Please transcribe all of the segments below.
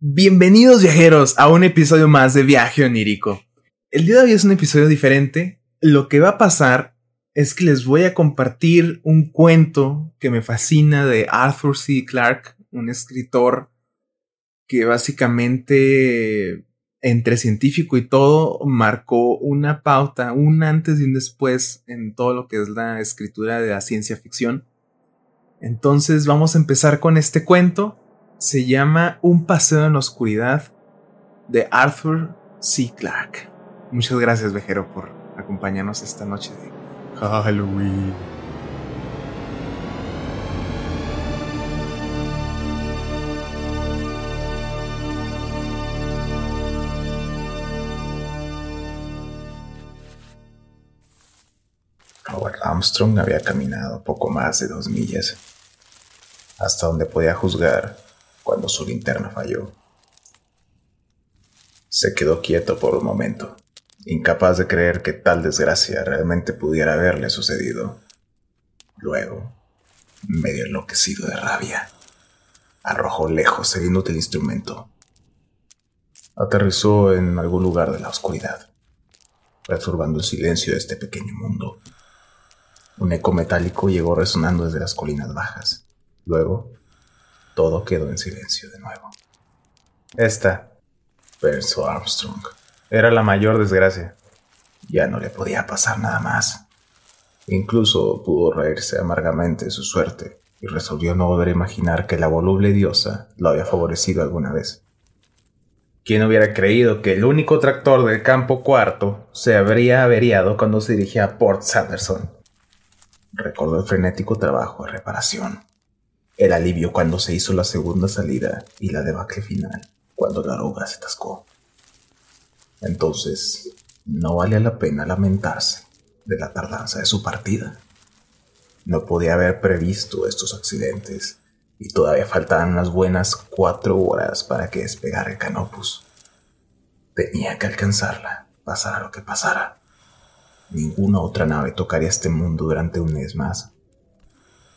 Bienvenidos viajeros a un episodio más de Viaje Onírico. El día de hoy es un episodio diferente. Lo que va a pasar es que les voy a compartir un cuento que me fascina de Arthur C. Clarke, un escritor que básicamente entre científico y todo marcó una pauta, un antes y un después en todo lo que es la escritura de la ciencia ficción. Entonces vamos a empezar con este cuento se llama Un paseo en la oscuridad de Arthur C. Clarke. Muchas gracias, Vejero, por acompañarnos esta noche de Halloween. Robert Armstrong había caminado poco más de dos millas, hasta donde podía juzgar cuando su linterna falló. Se quedó quieto por un momento, incapaz de creer que tal desgracia realmente pudiera haberle sucedido. Luego, medio enloquecido de rabia, arrojó lejos el inútil instrumento. Aterrizó en algún lugar de la oscuridad, perturbando el silencio de este pequeño mundo. Un eco metálico llegó resonando desde las colinas bajas. Luego, todo quedó en silencio de nuevo. Esta, pensó Armstrong, era la mayor desgracia. Ya no le podía pasar nada más. Incluso pudo reírse amargamente de su suerte y resolvió no volver a imaginar que la voluble diosa lo había favorecido alguna vez. ¿Quién hubiera creído que el único tractor del campo cuarto se habría averiado cuando se dirigía a Port Sanderson? Recordó el frenético trabajo de reparación el alivio cuando se hizo la segunda salida y la debacle final, cuando la aroga se tascó. Entonces, no valía la pena lamentarse de la tardanza de su partida. No podía haber previsto estos accidentes y todavía faltaban unas buenas cuatro horas para que despegara el Canopus. Tenía que alcanzarla, pasara lo que pasara. Ninguna otra nave tocaría este mundo durante un mes más.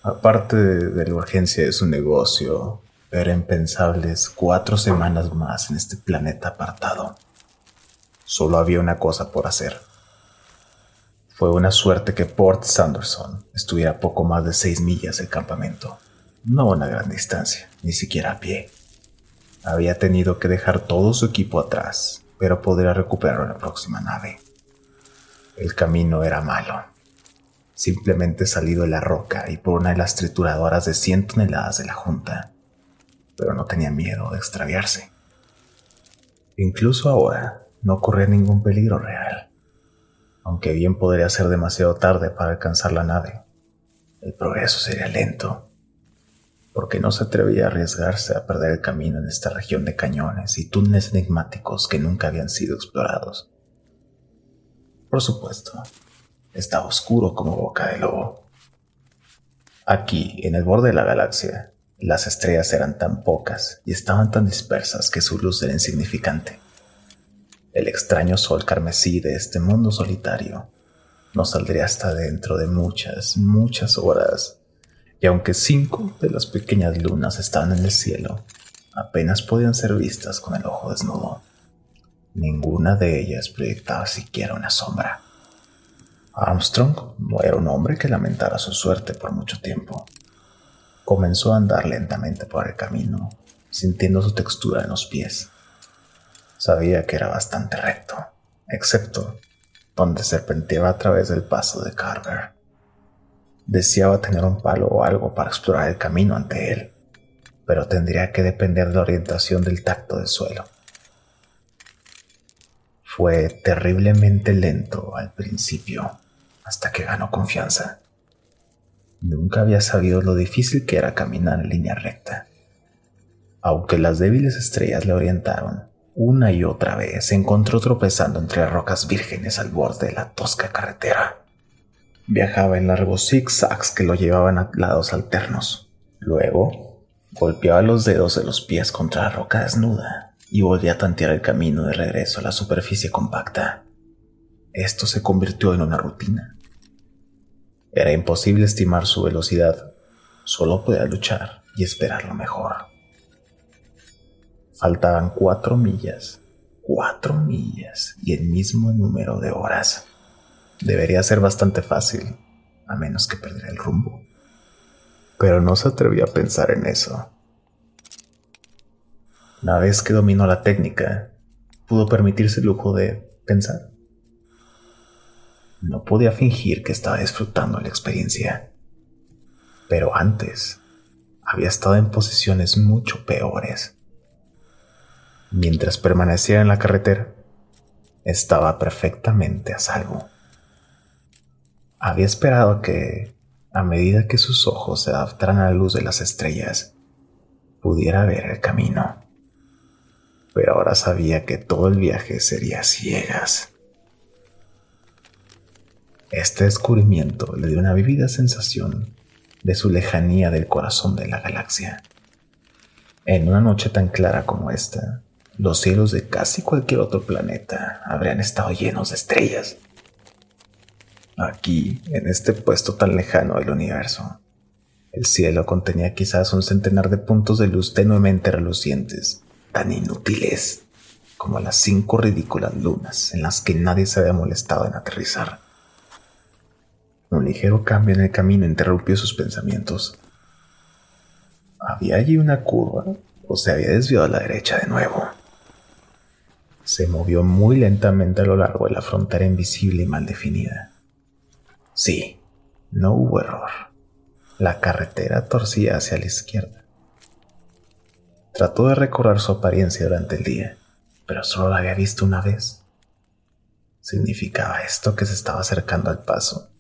Aparte de la urgencia de su negocio, eran impensables cuatro semanas más en este planeta apartado. Solo había una cosa por hacer. Fue una suerte que Port Sanderson estuviera a poco más de seis millas del campamento. No una gran distancia, ni siquiera a pie. Había tenido que dejar todo su equipo atrás, pero podría recuperarlo en la próxima nave. El camino era malo simplemente salido de la roca y por una de las trituradoras de 100 toneladas de la Junta, pero no tenía miedo de extraviarse. Incluso ahora no corría ningún peligro real, aunque bien podría ser demasiado tarde para alcanzar la nave. El progreso sería lento, porque no se atrevía a arriesgarse a perder el camino en esta región de cañones y túneles enigmáticos que nunca habían sido explorados. Por supuesto, estaba oscuro como boca de lobo. Aquí, en el borde de la galaxia, las estrellas eran tan pocas y estaban tan dispersas que su luz era insignificante. El extraño sol carmesí de este mundo solitario no saldría hasta dentro de muchas, muchas horas, y aunque cinco de las pequeñas lunas estaban en el cielo, apenas podían ser vistas con el ojo desnudo. Ninguna de ellas proyectaba siquiera una sombra. Armstrong no era un hombre que lamentara su suerte por mucho tiempo. Comenzó a andar lentamente por el camino, sintiendo su textura en los pies. Sabía que era bastante recto, excepto donde serpenteaba a través del paso de Carver. Deseaba tener un palo o algo para explorar el camino ante él, pero tendría que depender de la orientación del tacto del suelo. Fue terriblemente lento al principio hasta que ganó confianza. Nunca había sabido lo difícil que era caminar en línea recta. Aunque las débiles estrellas le orientaron, una y otra vez se encontró tropezando entre rocas vírgenes al borde de la tosca carretera. Viajaba en largos zigzags que lo llevaban a lados alternos. Luego, golpeaba los dedos de los pies contra la roca desnuda y volvía a tantear el camino de regreso a la superficie compacta. Esto se convirtió en una rutina. Era imposible estimar su velocidad, solo podía luchar y esperar lo mejor. Faltaban cuatro millas, cuatro millas y el mismo número de horas. Debería ser bastante fácil, a menos que perdiera el rumbo. Pero no se atrevió a pensar en eso. Una vez que dominó la técnica, pudo permitirse el lujo de pensar. No podía fingir que estaba disfrutando la experiencia. Pero antes había estado en posiciones mucho peores. Mientras permanecía en la carretera, estaba perfectamente a salvo. Había esperado que, a medida que sus ojos se adaptaran a la luz de las estrellas, pudiera ver el camino. Pero ahora sabía que todo el viaje sería ciegas. Este descubrimiento le dio una vívida sensación de su lejanía del corazón de la galaxia. En una noche tan clara como esta, los cielos de casi cualquier otro planeta habrían estado llenos de estrellas. Aquí, en este puesto tan lejano del universo, el cielo contenía quizás un centenar de puntos de luz tenuemente relucientes, tan inútiles como las cinco ridículas lunas en las que nadie se había molestado en aterrizar. Un ligero cambio en el camino interrumpió sus pensamientos. ¿Había allí una curva o se había desviado a la derecha de nuevo? Se movió muy lentamente a lo largo de la frontera invisible y mal definida. Sí, no hubo error. La carretera torcía hacia la izquierda. Trató de recordar su apariencia durante el día, pero solo la había visto una vez. ¿Significaba esto que se estaba acercando al paso?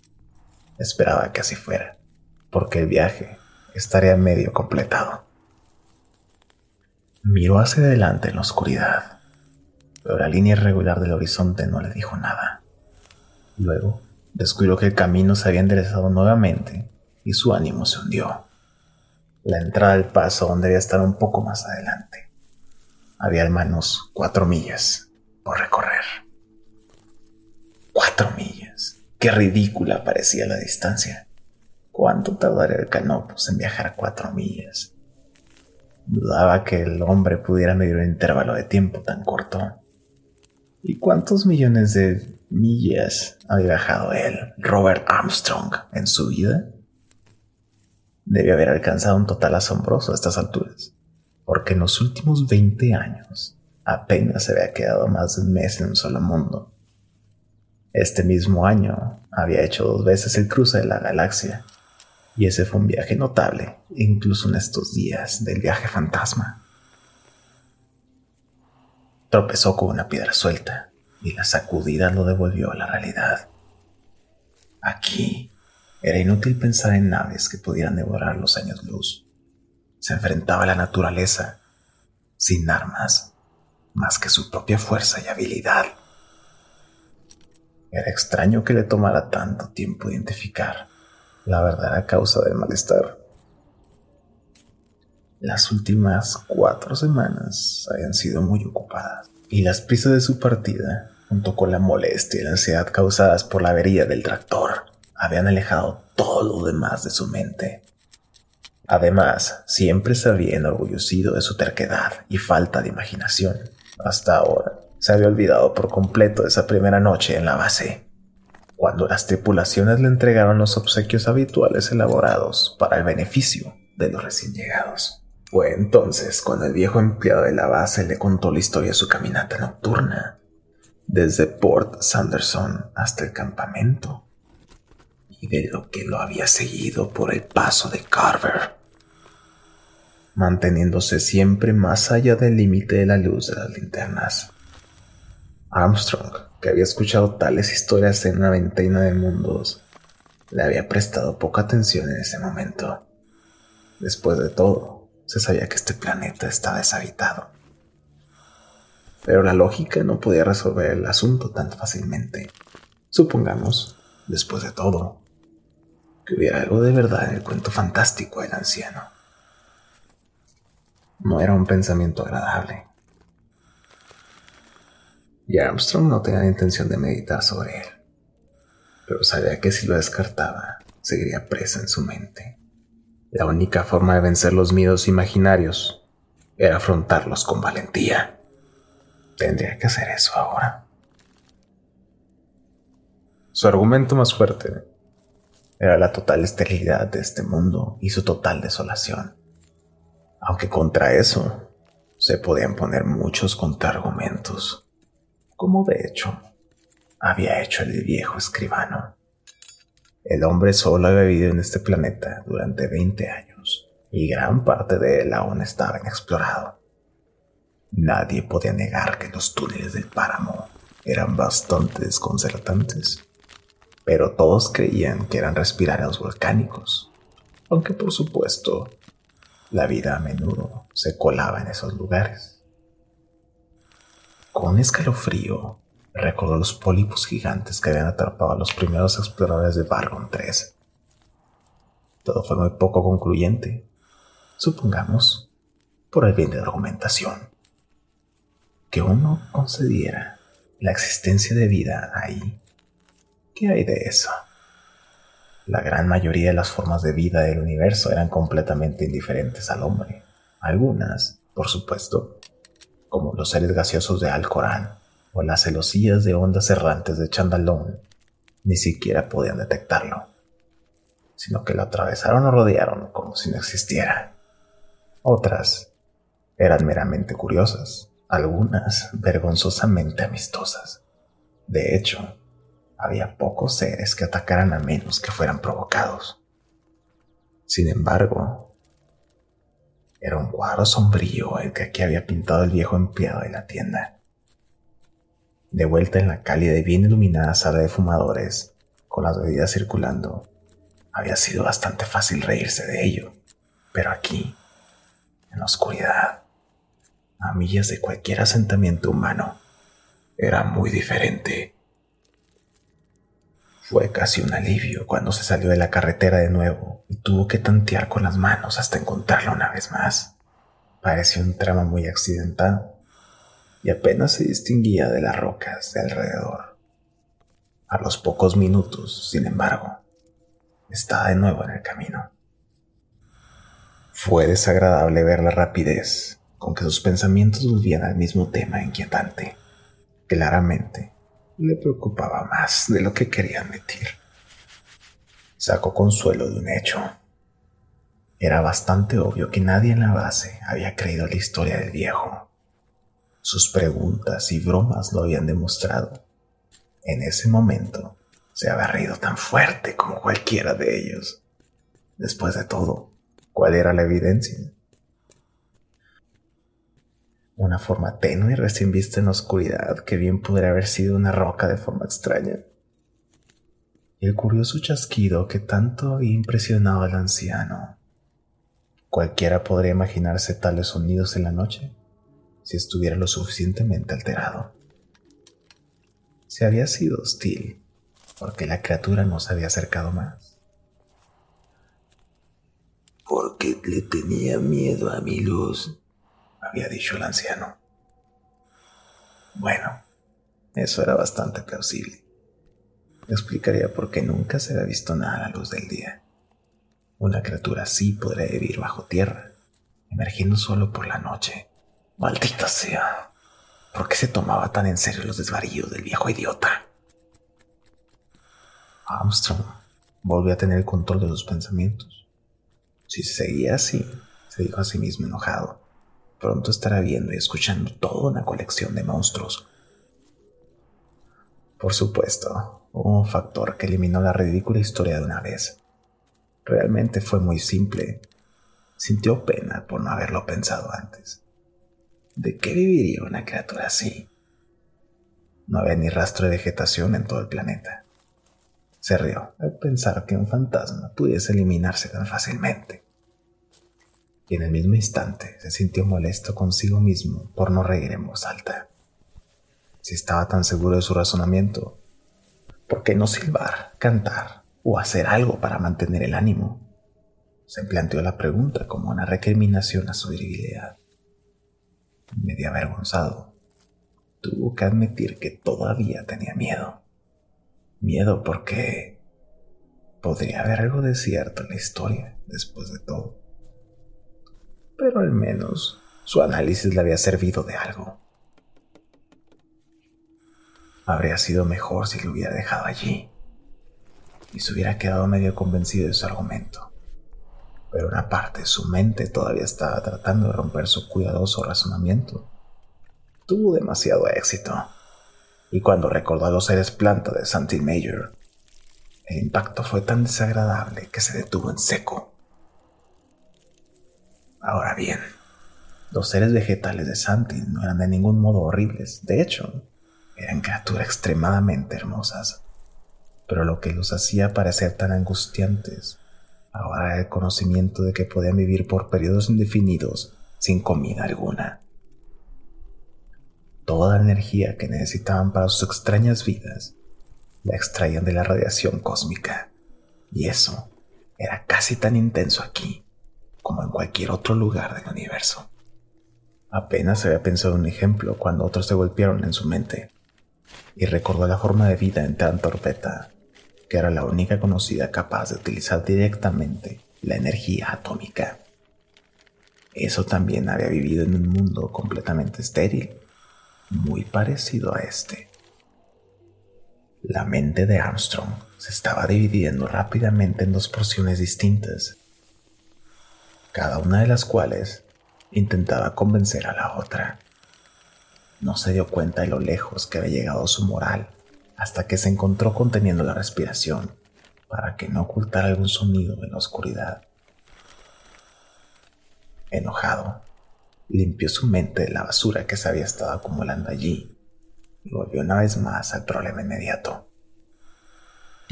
Esperaba que así fuera, porque el viaje estaría medio completado. Miró hacia adelante en la oscuridad, pero la línea irregular del horizonte no le dijo nada. Luego descubrió que el camino se había enderezado nuevamente y su ánimo se hundió. La entrada del paso donde debía estar un poco más adelante. Había al menos cuatro millas por recorrer. Cuatro millas. Qué ridícula parecía la distancia. ¿Cuánto tardaría el Canopus en viajar cuatro millas? Dudaba que el hombre pudiera medir un intervalo de tiempo tan corto. ¿Y cuántos millones de millas había viajado él, Robert Armstrong, en su vida? Debe haber alcanzado un total asombroso a estas alturas, porque en los últimos 20 años apenas se había quedado más de un mes en un solo mundo este mismo año había hecho dos veces el cruce de la galaxia, y ese fue un viaje notable, incluso en estos días del viaje fantasma. Tropezó con una piedra suelta y la sacudida lo devolvió a la realidad. Aquí era inútil pensar en naves que pudieran devorar los años luz. Se enfrentaba a la naturaleza sin armas más que su propia fuerza y habilidad. Era extraño que le tomara tanto tiempo identificar la verdadera causa del malestar. Las últimas cuatro semanas habían sido muy ocupadas y las prisas de su partida, junto con la molestia y la ansiedad causadas por la avería del tractor, habían alejado todo lo demás de su mente. Además, siempre se había enorgullecido de su terquedad y falta de imaginación. Hasta ahora, se había olvidado por completo de esa primera noche en la base, cuando las tripulaciones le entregaron los obsequios habituales elaborados para el beneficio de los recién llegados. Fue entonces cuando el viejo empleado de la base le contó la historia de su caminata nocturna, desde Port Sanderson hasta el campamento, y de lo que lo había seguido por el paso de Carver, manteniéndose siempre más allá del límite de la luz de las linternas. Armstrong, que había escuchado tales historias en una veintena de mundos, le había prestado poca atención en ese momento. Después de todo, se sabía que este planeta estaba deshabitado. Pero la lógica no podía resolver el asunto tan fácilmente. Supongamos, después de todo, que hubiera algo de verdad en el cuento fantástico del anciano. No era un pensamiento agradable y Armstrong no tenía la intención de meditar sobre él, pero sabía que si lo descartaba, seguiría presa en su mente. La única forma de vencer los miedos imaginarios era afrontarlos con valentía. Tendría que hacer eso ahora. Su argumento más fuerte era la total esterilidad de este mundo y su total desolación. Aunque contra eso se podían poner muchos contraargumentos, como de hecho había hecho el viejo escribano. El hombre solo había vivido en este planeta durante 20 años y gran parte de él aún estaba inexplorado. Nadie podía negar que los túneles del páramo eran bastante desconcertantes pero todos creían que eran respiraderos volcánicos, aunque por supuesto la vida a menudo se colaba en esos lugares. Con escalofrío recordó los pólipos gigantes que habían atrapado a los primeros exploradores de Bargon 3. Todo fue muy poco concluyente, supongamos, por el bien de la argumentación, que uno concediera la existencia de vida ahí ¿Qué hay de eso? La gran mayoría de las formas de vida del universo eran completamente indiferentes al hombre. Algunas, por supuesto, como los seres gaseosos de Alcorán o las celosillas de ondas errantes de Chandalón, ni siquiera podían detectarlo, sino que lo atravesaron o rodearon como si no existiera. Otras eran meramente curiosas, algunas vergonzosamente amistosas. De hecho, había pocos seres que atacaran a menos que fueran provocados. Sin embargo, era un cuadro sombrío el que aquí había pintado el viejo empleado de la tienda. De vuelta en la cálida y bien iluminada sala de fumadores, con las bebidas circulando, había sido bastante fácil reírse de ello, pero aquí, en la oscuridad, a millas de cualquier asentamiento humano, era muy diferente. Fue casi un alivio cuando se salió de la carretera de nuevo y tuvo que tantear con las manos hasta encontrarla una vez más. Parecía un tramo muy accidentado y apenas se distinguía de las rocas de alrededor. A los pocos minutos, sin embargo, estaba de nuevo en el camino. Fue desagradable ver la rapidez con que sus pensamientos volvían al mismo tema inquietante. Claramente, le preocupaba más de lo que quería admitir. Sacó consuelo de un hecho. Era bastante obvio que nadie en la base había creído la historia del viejo. Sus preguntas y bromas lo habían demostrado. En ese momento se había reído tan fuerte como cualquiera de ellos. Después de todo, ¿cuál era la evidencia? Una forma tenue recién vista en oscuridad que bien podría haber sido una roca de forma extraña. Y el curioso chasquido que tanto había impresionado al anciano. Cualquiera podría imaginarse tales sonidos en la noche si estuviera lo suficientemente alterado. Se había sido hostil porque la criatura no se había acercado más. Porque le tenía miedo a mi luz había dicho el anciano. Bueno, eso era bastante plausible. explicaría por qué nunca se había visto nada a la luz del día. Una criatura así podría vivir bajo tierra, emergiendo solo por la noche. Maldita sea. ¿Por qué se tomaba tan en serio los desvaríos del viejo idiota? Armstrong volvió a tener el control de sus pensamientos. Si seguía así, se dijo a sí mismo enojado, Pronto estará viendo y escuchando toda una colección de monstruos. Por supuesto, hubo un factor que eliminó la ridícula historia de una vez. Realmente fue muy simple. Sintió pena por no haberlo pensado antes. ¿De qué viviría una criatura así? No había ni rastro de vegetación en todo el planeta. Se rió al pensar que un fantasma pudiese eliminarse tan fácilmente y en el mismo instante se sintió molesto consigo mismo por no reír en voz alta. Si estaba tan seguro de su razonamiento, ¿por qué no silbar, cantar o hacer algo para mantener el ánimo? Se planteó la pregunta como una recriminación a su debilidad. Medio avergonzado, tuvo que admitir que todavía tenía miedo. Miedo porque podría haber algo de cierto en la historia después de todo pero al menos Su análisis le había servido de algo. Habría sido mejor si lo hubiera dejado allí y se hubiera quedado medio convencido de su argumento. Pero una parte de su mente todavía estaba tratando de romper su cuidadoso razonamiento. Tuvo demasiado éxito, y cuando recordó a los seres planta de Santi Major, el impacto fue tan desagradable que se detuvo en seco. Ahora bien, los seres vegetales de Santi no eran de ningún modo horribles, de hecho, eran criaturas extremadamente hermosas. Pero lo que los hacía parecer tan angustiantes ahora era el conocimiento de que podían vivir por periodos indefinidos sin comida alguna. Toda la energía que necesitaban para sus extrañas vidas la extraían de la radiación cósmica, y eso era casi tan intenso aquí como en cualquier otro lugar del universo. Apenas había pensado un ejemplo cuando otros se golpearon en su mente y recordó la forma de vida en tan torpeta que era la única conocida capaz de utilizar directamente la energía atómica. Eso también había vivido en un mundo completamente estéril, muy parecido a este. La mente de Armstrong se estaba dividiendo rápidamente en dos porciones distintas, cada una de las cuales intentaba convencer a la otra. No se dio cuenta de lo lejos que había llegado su moral hasta que se encontró conteniendo la respiración para que no ocultara algún sonido en la oscuridad. Enojado, limpió su mente de la basura que se había estado acumulando allí y volvió una vez más al problema inmediato.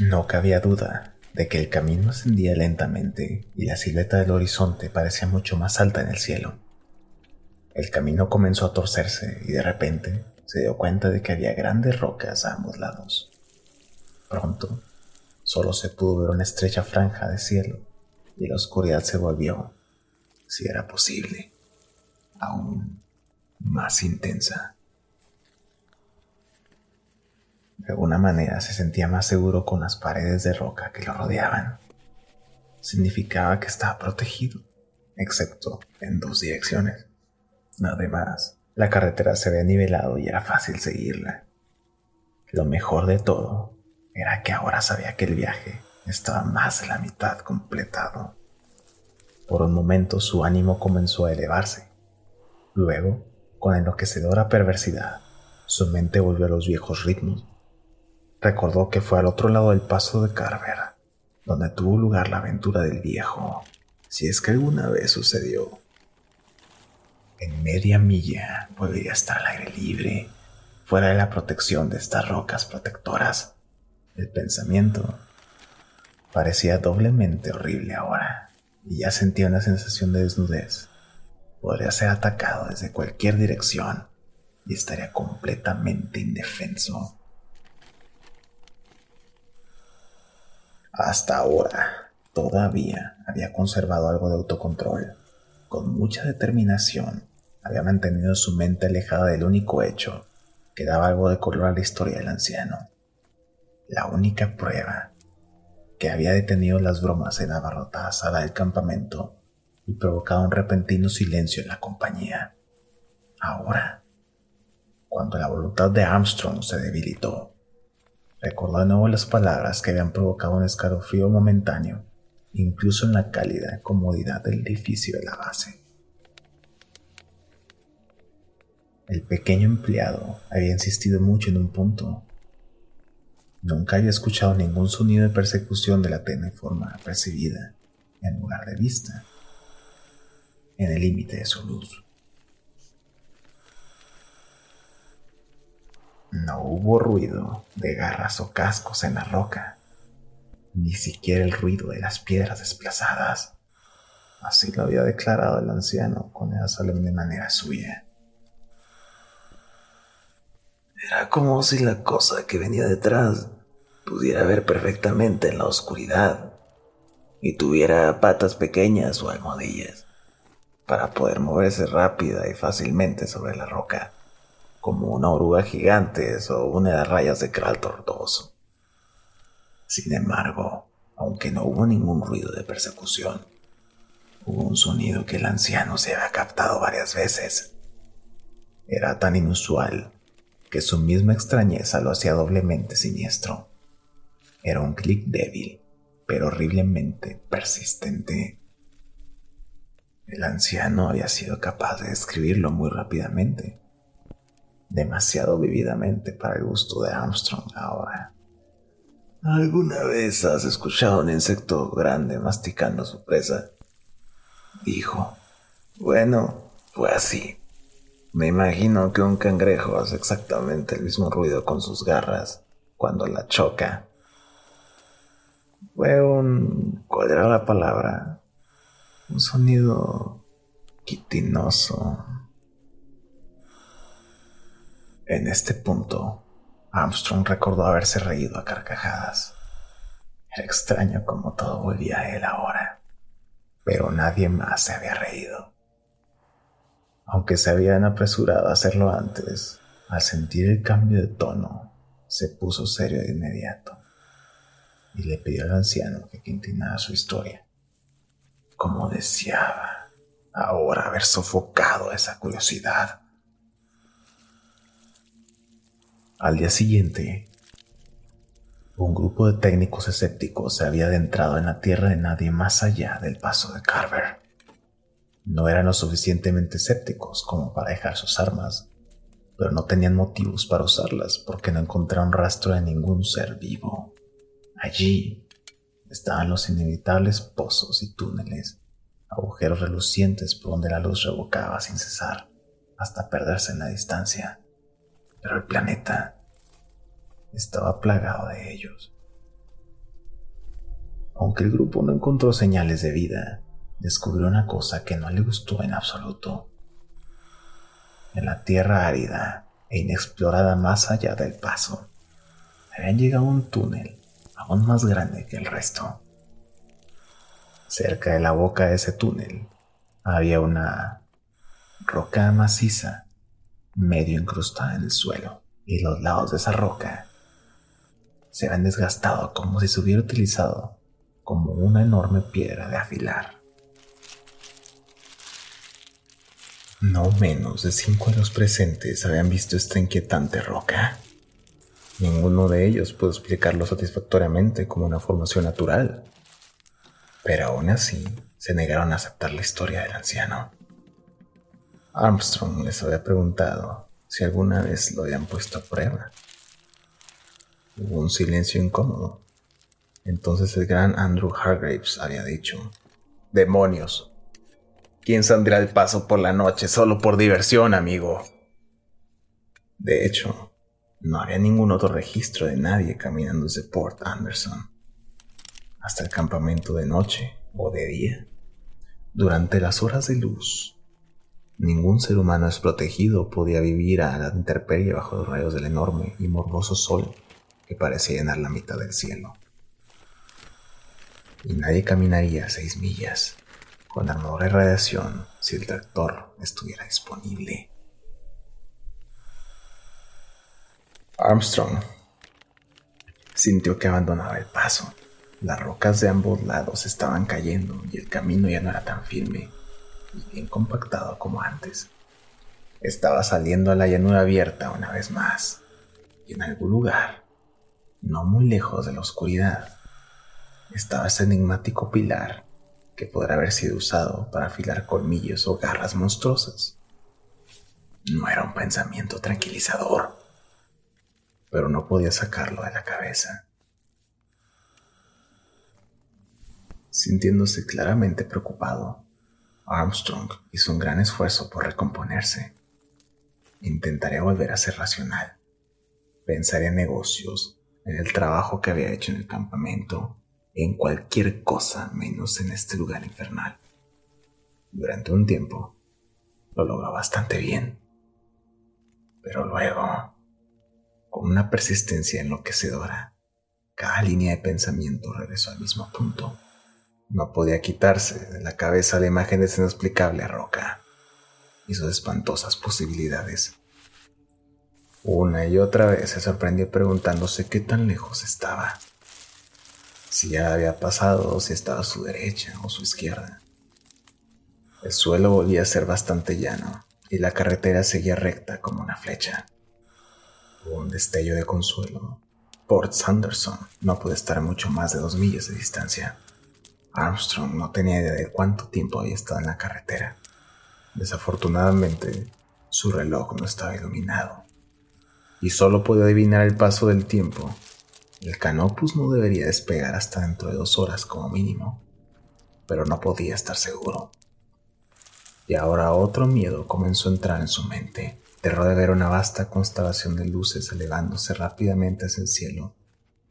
No cabía duda de que el camino ascendía lentamente y la silueta del horizonte parecía mucho más alta en el cielo. El camino comenzó a torcerse y de repente se dio cuenta de que había grandes rocas a ambos lados. Pronto, solo se pudo ver una estrecha franja de cielo y la oscuridad se volvió, si era posible, aún más intensa. De alguna manera se sentía más seguro con las paredes de roca que lo rodeaban. Significaba que estaba protegido, excepto en dos direcciones. Además, la carretera se había nivelado y era fácil seguirla. Lo mejor de todo era que ahora sabía que el viaje estaba más de la mitad completado. Por un momento su ánimo comenzó a elevarse. Luego, con enloquecedora perversidad, su mente volvió a los viejos ritmos. Recordó que fue al otro lado del paso de Carver, donde tuvo lugar la aventura del viejo, si es que alguna vez sucedió. En media milla podría estar al aire libre, fuera de la protección de estas rocas protectoras. El pensamiento parecía doblemente horrible ahora, y ya sentía una sensación de desnudez. Podría ser atacado desde cualquier dirección y estaría completamente indefenso. Hasta ahora, todavía había conservado algo de autocontrol con mucha determinación, había mantenido su mente alejada del único hecho que daba algo de color a la historia del anciano. La única prueba que había detenido las bromas en la abarrotada sala del campamento y provocado un repentino silencio en la compañía. Ahora, cuando la voluntad de Armstrong se debilitó, recordó de nuevo las palabras que habían provocado un escalofrío momentáneo incluso en la cálida comodidad del edificio de la base. El pequeño empleado había insistido mucho en un punto. Nunca había escuchado ningún sonido de persecución de la tenue forma percibida en lugar de vista, en el límite de su luz. No hubo ruido de garras o cascos en la roca ni siquiera el ruido de las piedras desplazadas. Así lo había declarado el anciano con esa solemne manera suya. Era como si la cosa que venía detrás pudiera ver perfectamente en la oscuridad y tuviera patas pequeñas o almohadillas para poder moverse rápida y fácilmente sobre la roca, como una oruga gigante o una de las rayas de cral tortuoso. Sin embargo, aunque no hubo ningún ruido de persecución, Hubo un sonido que el anciano se había captado varias veces. Era tan inusual que su misma extrañeza lo hacía doblemente siniestro. Era un clic débil, pero horriblemente persistente. El anciano había sido capaz de describirlo muy rápidamente, demasiado vividamente para el gusto de Armstrong ahora. ¿Alguna vez has escuchado a un insecto grande masticando su presa? Dijo. Bueno, fue así. Me imagino que un cangrejo hace exactamente el mismo ruido con sus garras cuando la choca. Fue un... ¿Cuál era la palabra? Un sonido quitinoso. En este punto, Armstrong recordó haberse reído a carcajadas. Era extraño como todo volvía a él ahora, pero nadie más se había reído. Aunque se habían apresurado a hacerlo antes, al sentir el cambio de tono, se puso serio de inmediato y le pidió al anciano que continuara su historia. Como deseaba ahora haber sofocado esa curiosidad. Al día siguiente, un grupo de técnicos escépticos se había adentrado en la tierra de nadie más allá del paso de Carver. No eran lo suficientemente escépticos como para dejar sus armas, pero no tenían motivos para usarlas porque no encontraron rastro de ningún ser vivo. Allí estaban los inevitables pozos y túneles, agujeros relucientes por donde la luz revocaba sin cesar hasta perderse en la distancia. Pero el planeta estaba plagado de ellos. Aunque el grupo no encontró señales de vida, descubrió una cosa que no le gustó en absoluto. En la tierra árida e inexplorada más allá del paso, habían llegado a un túnel aún más grande que el resto. Cerca de la boca de ese túnel había una roca maciza, medio incrustada en el suelo, y los lados de esa roca se habían desgastado como si se hubiera utilizado como una enorme piedra de afilar. No menos de cinco de los presentes habían visto esta inquietante roca. Ninguno de ellos pudo explicarlo satisfactoriamente como una formación natural, pero aún así se negaron a aceptar la historia del anciano. Armstrong les había preguntado si alguna vez lo habían puesto a prueba. Hubo un silencio incómodo. Entonces el gran Andrew Hargraves había dicho, Demonios. ¿Quién saldrá al paso por la noche solo por diversión, amigo? De hecho, no había ningún otro registro de nadie caminando desde Port Anderson hasta el campamento de noche o de día. Durante las horas de luz, ningún ser humano desprotegido podía vivir a la intemperie bajo los rayos del enorme y morboso sol que parecía llenar la mitad del cielo. Y nadie caminaría seis millas con armadura de radiación si el tractor estuviera disponible. Armstrong sintió que abandonaba el paso. Las rocas de ambos lados estaban cayendo y el camino ya no era tan firme y bien compactado como antes. Estaba saliendo a la llanura abierta una vez más y en algún lugar, no muy lejos de la oscuridad, estaba ese enigmático pilar que podrá haber sido usado para afilar colmillos o garras monstruosas. No era un pensamiento tranquilizador pero no podía sacarlo de la cabeza. Sintiéndose claramente preocupado, Armstrong hizo un gran esfuerzo por recomponerse. Intentaría volver a ser racional. Pensaría en negocios, en el trabajo que había hecho en el campamento, en cualquier cosa menos en este lugar infernal. Durante un tiempo, lo logró bastante bien. Pero luego con una persistencia enloquecedora. Cada línea de pensamiento regresó al mismo punto. No podía quitarse de la cabeza la imagen de esa inexplicable roca y sus espantosas posibilidades. Una y otra vez se sorprendió preguntándose qué tan lejos estaba. Si ya había pasado o si estaba a su derecha o su izquierda. El suelo volvía a ser bastante llano y la carretera seguía recta como una flecha. Un destello de consuelo. Port Sanderson no puede estar mucho más de dos millas de distancia. Armstrong no tenía idea de cuánto tiempo había estado en la carretera. Desafortunadamente, su reloj no estaba iluminado y solo podía adivinar el paso del tiempo. El Canopus no debería despegar hasta dentro de dos horas como mínimo, pero no podía estar seguro. Y ahora otro miedo comenzó a entrar en su mente, terror de ver una vasta constelación de luces elevándose rápidamente hacia el cielo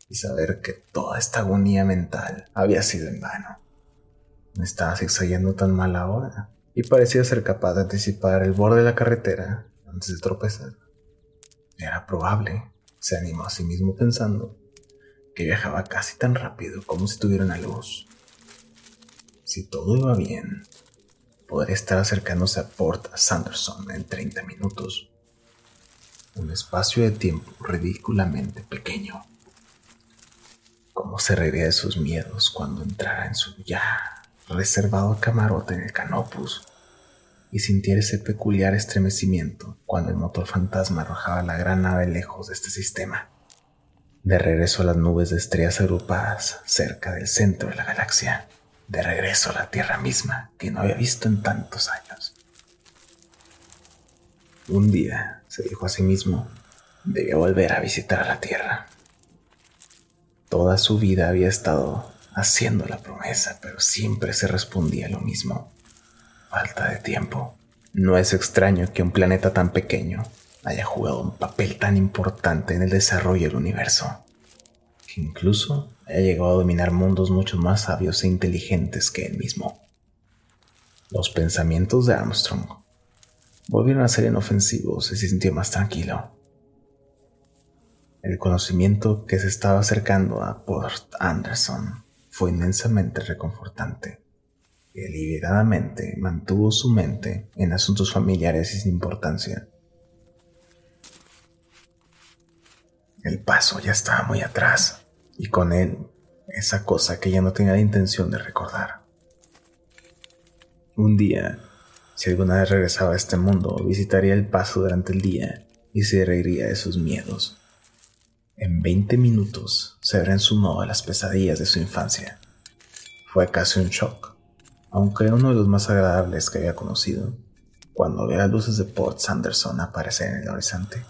y saber que toda esta agonía mental había sido en vano. Me estaba zigzagueando tan mal ahora y parecía ser capaz de anticipar el borde de la carretera antes de tropezar. Era probable, se animó a sí mismo pensando, que viajaba casi tan rápido como si tuviera una luz. Si todo iba bien, podría estar acercándose a Port Sanderson en 30 minutos. Un espacio de tiempo ridículamente pequeño. ¿Cómo se reiría de sus miedos cuando entrara en su ya reservado camarote en el Canopus? y sintiera ese peculiar estremecimiento cuando el motor fantasma arrojaba la gran nave lejos de este sistema. De regreso a las nubes de estrellas agrupadas cerca del centro de la galaxia. De regreso a la Tierra misma que no había visto en tantos años. Un día, se dijo a sí mismo, debía volver a visitar a la Tierra. Toda su vida había estado haciendo la promesa, pero siempre se respondía lo mismo falta de tiempo. No es extraño que un planeta tan pequeño haya jugado un papel tan importante en el desarrollo del universo, que incluso haya llegado a dominar mundos mucho más sabios e inteligentes que él mismo. Los pensamientos de Armstrong volvieron a ser inofensivos y se sintió más tranquilo. El conocimiento que se estaba acercando a Port Anderson fue inmensamente reconfortante deliberadamente mantuvo su mente en asuntos familiares y sin importancia. El paso ya estaba muy atrás, y con él esa cosa que ya no tenía la intención de recordar. Un día, si alguna vez regresaba a este mundo, visitaría el paso durante el día y se reiría de sus miedos. En 20 minutos se verán sumado a las pesadillas de su infancia. Fue casi un shock aunque uno de los más agradables que había conocido, cuando ve las luces de Port Sanderson aparecer en el horizonte.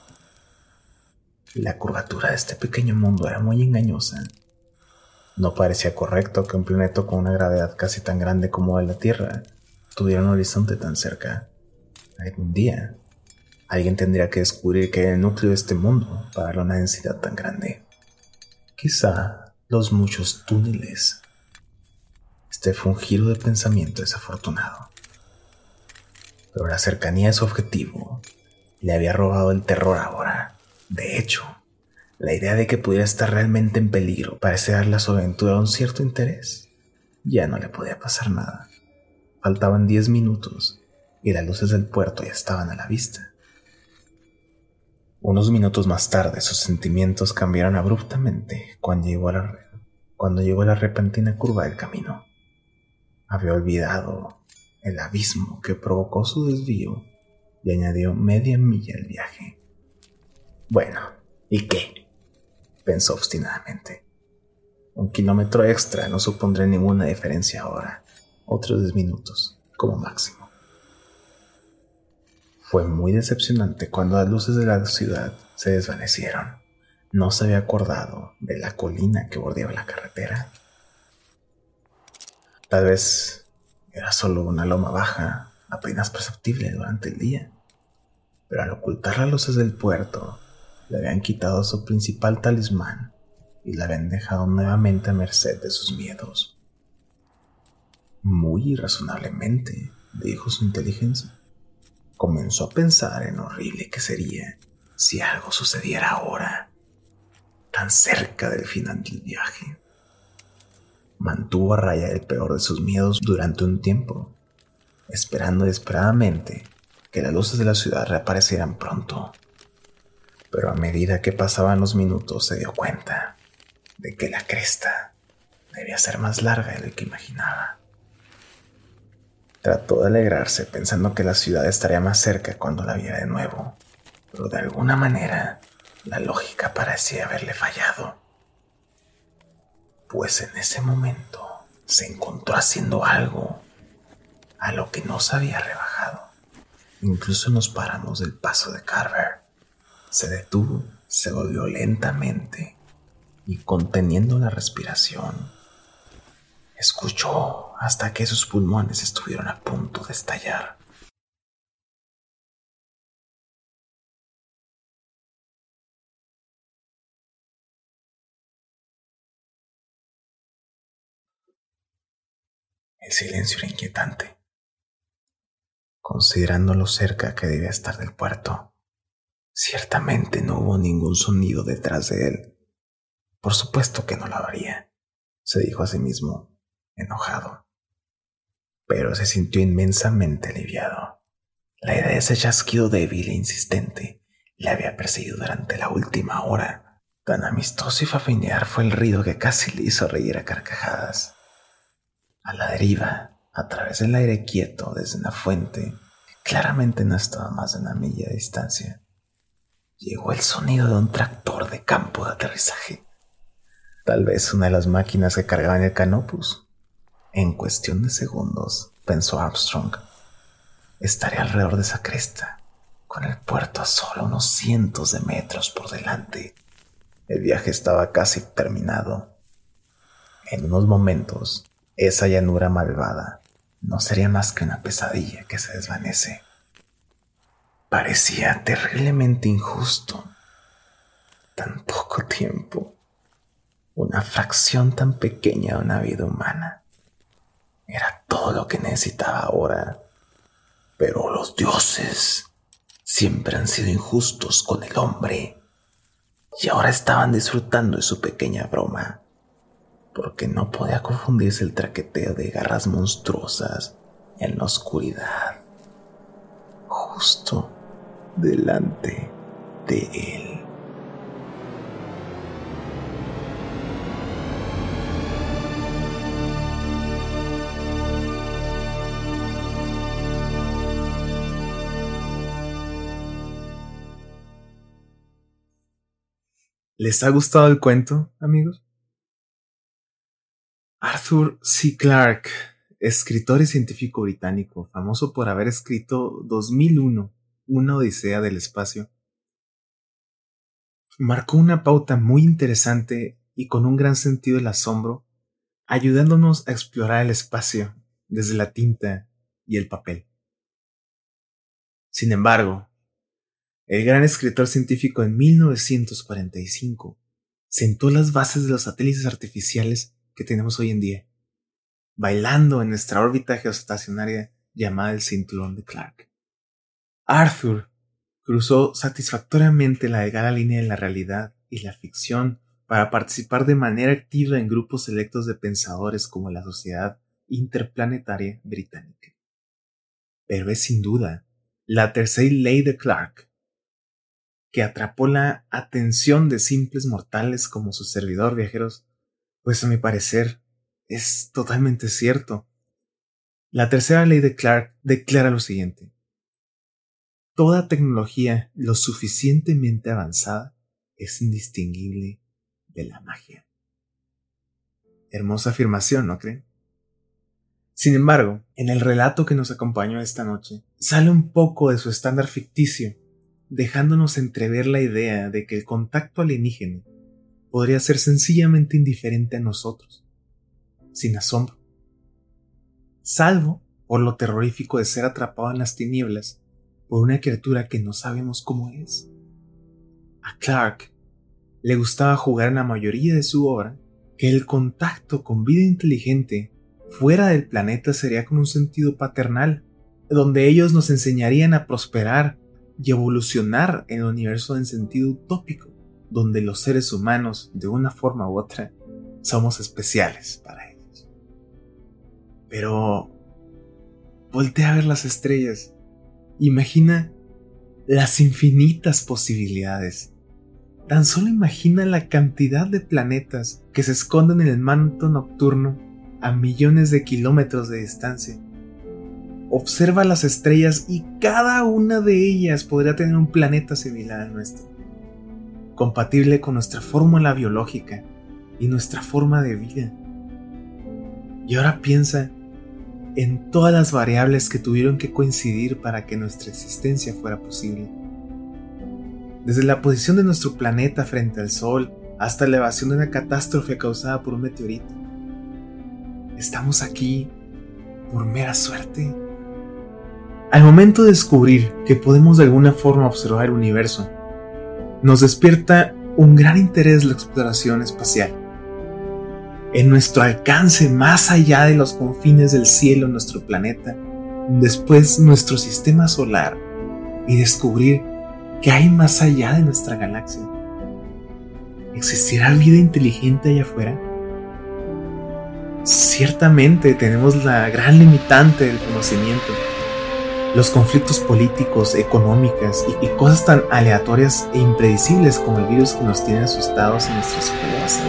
La curvatura de este pequeño mundo era muy engañosa. No parecía correcto que un planeta con una gravedad casi tan grande como la Tierra tuviera un horizonte tan cerca. Algún día, alguien tendría que descubrir que el núcleo de este mundo para darle una densidad tan grande. Quizá los muchos túneles este fue un giro de pensamiento desafortunado. Pero la cercanía de su objetivo le había robado el terror ahora. De hecho, la idea de que pudiera estar realmente en peligro parecía darle a su aventura un cierto interés. Ya no le podía pasar nada. Faltaban diez minutos y las luces del puerto ya estaban a la vista. Unos minutos más tarde sus sentimientos cambiaron abruptamente cuando llegó a la, cuando llegó la repentina curva del camino había olvidado el abismo que provocó su desvío y añadió media milla al viaje. Bueno, ¿y qué? pensó obstinadamente. Un kilómetro extra no supondrá ninguna diferencia ahora. Otros diez minutos, como máximo. Fue muy decepcionante cuando las luces de la ciudad se desvanecieron. No se había acordado de la colina que bordeaba la carretera. Tal vez era solo una loma baja, apenas perceptible durante el día. Pero al ocultar las luces del puerto, le habían quitado su principal talismán y la habían dejado nuevamente a merced de sus miedos. Muy irrazonablemente, dijo su inteligencia. Comenzó a pensar en lo horrible que sería si algo sucediera ahora, tan cerca del final del viaje mantuvo a raya el peor de sus miedos durante un tiempo, esperando desesperadamente que las luces de la ciudad reaparecieran pronto. Pero a medida que pasaban los minutos se dio cuenta de que la cresta debía ser más larga de lo que imaginaba. Trató de alegrarse pensando que la ciudad estaría más cerca cuando la viera de nuevo, pero de alguna manera la lógica parecía haberle fallado. Pues en ese momento se encontró haciendo algo a lo que no se había rebajado. Incluso nos paramos del paso de Carver. Se detuvo, se volvió lentamente y conteniendo la respiración, escuchó hasta que sus pulmones estuvieron a punto de estallar. El silencio era inquietante, considerando lo cerca que debía estar del puerto. Ciertamente no hubo ningún sonido detrás de él. Por supuesto que no lo habría, se dijo a sí mismo, enojado. Pero se sintió inmensamente aliviado. La idea de ese chasquido débil e insistente le había perseguido durante la última hora. Tan amistoso y familiar fue el ruido que casi le hizo reír a carcajadas a la deriva, a través del aire quieto desde una fuente claramente no estaba más de una milla de distancia. Llegó el sonido de un tractor de campo de aterrizaje. Tal vez una de las máquinas que cargaban el canopus. En cuestión de segundos, pensó Armstrong, estaría alrededor de esa cresta, con el puerto a solo unos cientos de metros por delante. El viaje estaba casi terminado. En unos momentos, esa llanura malvada no sería más que una pesadilla que se desvanece. Parecía terriblemente injusto. Tan poco tiempo. Una fracción tan pequeña de una vida humana. Era todo lo que necesitaba ahora. Pero los dioses siempre han sido injustos con el hombre. Y ahora estaban disfrutando de su pequeña broma porque no podía confundirse el traqueteo de garras monstruosas en la oscuridad, justo delante de él. ¿Les ha gustado el cuento, amigos? Arthur C. Clarke, escritor y científico británico, famoso por haber escrito 2001, Una Odisea del Espacio, marcó una pauta muy interesante y con un gran sentido del asombro, ayudándonos a explorar el espacio desde la tinta y el papel. Sin embargo, el gran escritor científico en 1945 sentó las bases de los satélites artificiales que tenemos hoy en día, bailando en nuestra órbita geoestacionaria llamada el cinturón de Clark. Arthur cruzó satisfactoriamente la delgada línea de la realidad y la ficción para participar de manera activa en grupos selectos de pensadores como la Sociedad Interplanetaria Británica. Pero es sin duda la tercera ley de Clark que atrapó la atención de simples mortales como su servidor viajeros pues a mi parecer es totalmente cierto. La tercera ley de Clark declara lo siguiente. Toda tecnología lo suficientemente avanzada es indistinguible de la magia. Hermosa afirmación, ¿no creen? Sin embargo, en el relato que nos acompañó esta noche, sale un poco de su estándar ficticio, dejándonos entrever la idea de que el contacto alienígena podría ser sencillamente indiferente a nosotros, sin asombro, salvo por lo terrorífico de ser atrapado en las tinieblas por una criatura que no sabemos cómo es. A Clark le gustaba jugar en la mayoría de su obra que el contacto con vida inteligente fuera del planeta sería con un sentido paternal, donde ellos nos enseñarían a prosperar y evolucionar el universo en sentido utópico donde los seres humanos, de una forma u otra, somos especiales para ellos. Pero voltea a ver las estrellas. Imagina las infinitas posibilidades. Tan solo imagina la cantidad de planetas que se esconden en el manto nocturno a millones de kilómetros de distancia. Observa las estrellas y cada una de ellas podría tener un planeta similar al nuestro, compatible con nuestra fórmula biológica y nuestra forma de vida. Y ahora piensa en todas las variables que tuvieron que coincidir para que nuestra existencia fuera posible. Desde la posición de nuestro planeta frente al Sol hasta la evasión de una catástrofe causada por un meteorito. Estamos aquí por mera suerte. Al momento de descubrir que podemos de alguna forma observar el universo, nos despierta un gran interés la exploración espacial en nuestro alcance más allá de los confines del cielo, nuestro planeta, después nuestro sistema solar y descubrir qué hay más allá de nuestra galaxia. ¿Existirá vida inteligente allá afuera? Ciertamente tenemos la gran limitante del conocimiento, los conflictos políticos, económicas y, cosas tan aleatorias e impredecibles como el virus que nos tiene asustados en nuestras escuelas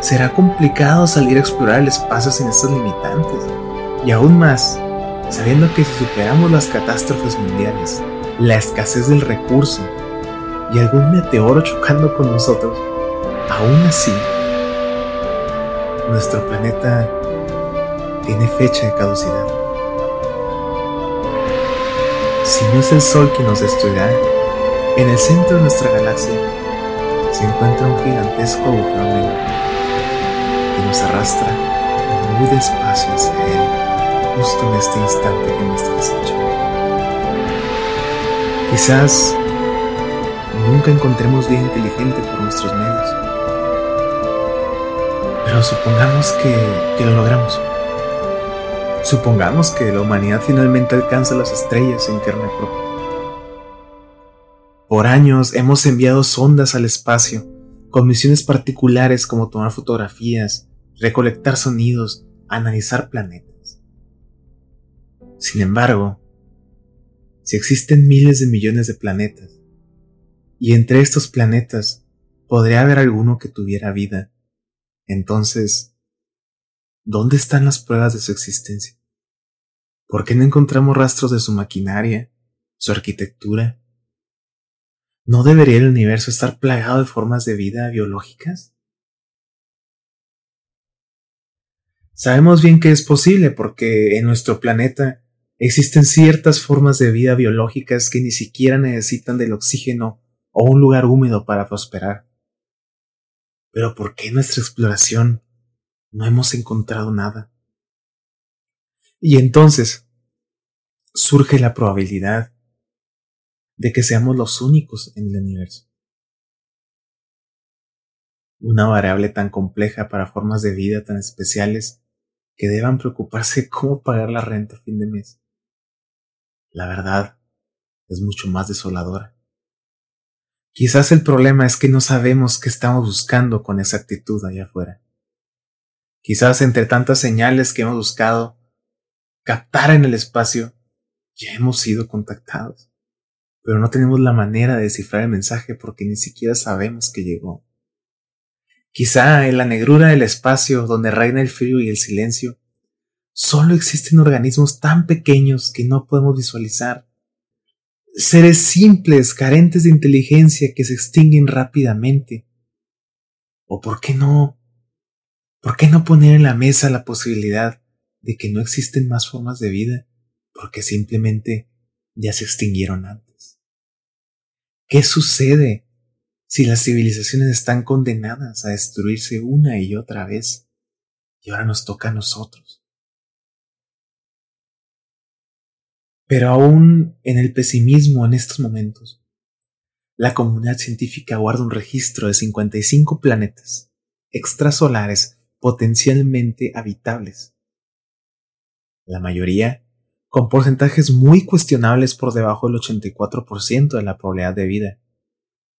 será complicado salir a explorar el espacio sin estas limitantes. Y aún más, sabiendo que si superamos las catástrofes mundiales, la escasez del recurso y algún meteoro chocando con nosotros, aún así, nuestro planeta tiene fecha de caducidad. Si no es el Sol quien nos destruirá, en el centro de nuestra galaxia se encuentra un gigantesco agujero negro nos arrastra muy despacio hacia Él, justo en este instante que me está escuchando. Quizás nunca encontremos vida inteligente por nuestros medios, pero supongamos que, que lo logramos. Supongamos que la humanidad finalmente alcanza las estrellas en carne propia. Por años hemos enviado sondas al espacio con misiones particulares como tomar fotografías, recolectar sonidos, analizar planetas. Sin embargo, si existen miles de millones de planetas, y entre estos planetas podría haber alguno que tuviera vida, entonces, ¿dónde están las pruebas de su existencia? ¿Por qué no encontramos rastros de su maquinaria, su arquitectura? ¿No debería el universo estar plagado de formas de vida biológicas? Sabemos bien que es posible porque en nuestro planeta existen ciertas formas de vida biológicas que ni siquiera necesitan del oxígeno o un lugar húmedo para prosperar. Pero ¿por qué en nuestra exploración no hemos encontrado nada? Y entonces surge la probabilidad de que seamos los únicos en el universo. Una variable tan compleja para formas de vida tan especiales que deban preocuparse cómo pagar la renta a fin de mes. La verdad es mucho más desoladora. Quizás el problema es que no sabemos qué estamos buscando con exactitud allá afuera. Quizás entre tantas señales que hemos buscado captar en el espacio, ya hemos sido contactados, pero no tenemos la manera de descifrar el mensaje porque ni siquiera sabemos que llegó. Quizá en la negrura del espacio donde reina el frío y el silencio, solo existen organismos tan pequeños que no podemos visualizar. Seres simples, carentes de inteligencia que se extinguen rápidamente. ¿O por qué no? ¿Por qué no poner en la mesa la posibilidad de que no existen más formas de vida porque simplemente ya se extinguieron antes? ¿Qué sucede si las civilizaciones están condenadas a destruirse una y otra vez, y ahora nos toca a nosotros. Pero aún en el pesimismo en estos momentos, la comunidad científica guarda un registro de 55 planetas extrasolares potencialmente habitables. La mayoría con porcentajes muy cuestionables por debajo del 84% de la probabilidad de vida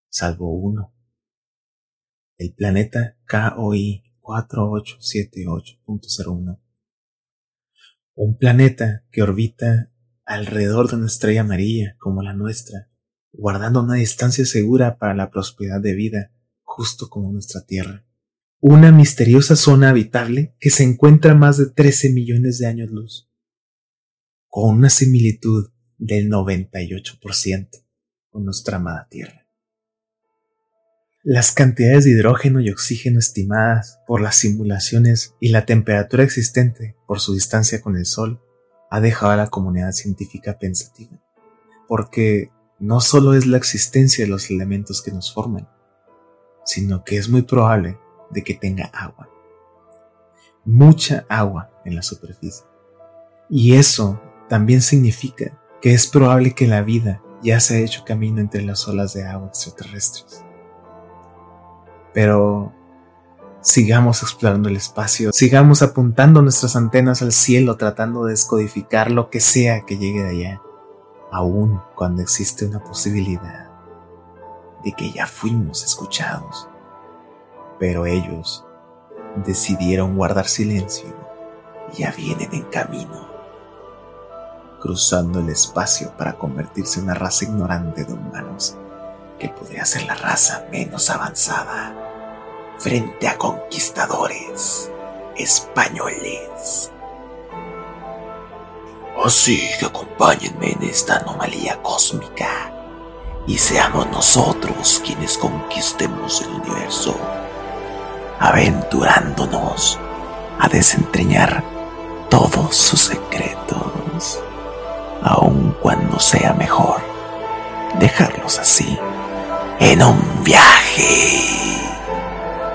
salvo uno. El planeta KOI 4878.01. Un planeta que orbita alrededor de una estrella amarilla como la nuestra, guardando una distancia segura para la prosperidad de vida, justo como nuestra Tierra. Una misteriosa zona habitable que se encuentra más de 13 millones de años luz. con una similitud del 98% con nuestra amada Tierra. Las cantidades de hidrógeno y oxígeno estimadas por las simulaciones y la temperatura existente por su distancia con el Sol ha dejado a la comunidad científica pensativa, porque no solo es la existencia de los elementos que nos forman, sino que es muy probable de que tenga agua. Mucha agua en la superficie. Y eso también significa que es probable que la vida ya se ha hecho camino entre las olas de agua extraterrestres. Pero sigamos explorando el espacio, sigamos apuntando nuestras antenas al cielo tratando de descodificar lo que sea que llegue de allá, aun cuando existe una posibilidad de que ya fuimos escuchados. Pero ellos decidieron guardar silencio y ya vienen en camino, cruzando el espacio para convertirse en una raza ignorante de humanos que podría ser la raza menos avanzada frente a conquistadores españoles. Así que acompáñenme en esta anomalía cósmica y seamos nosotros quienes conquistemos el universo, aventurándonos a desentrañar todos sus secretos, aun cuando sea mejor dejarlos así en un viaje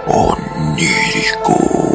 onírico.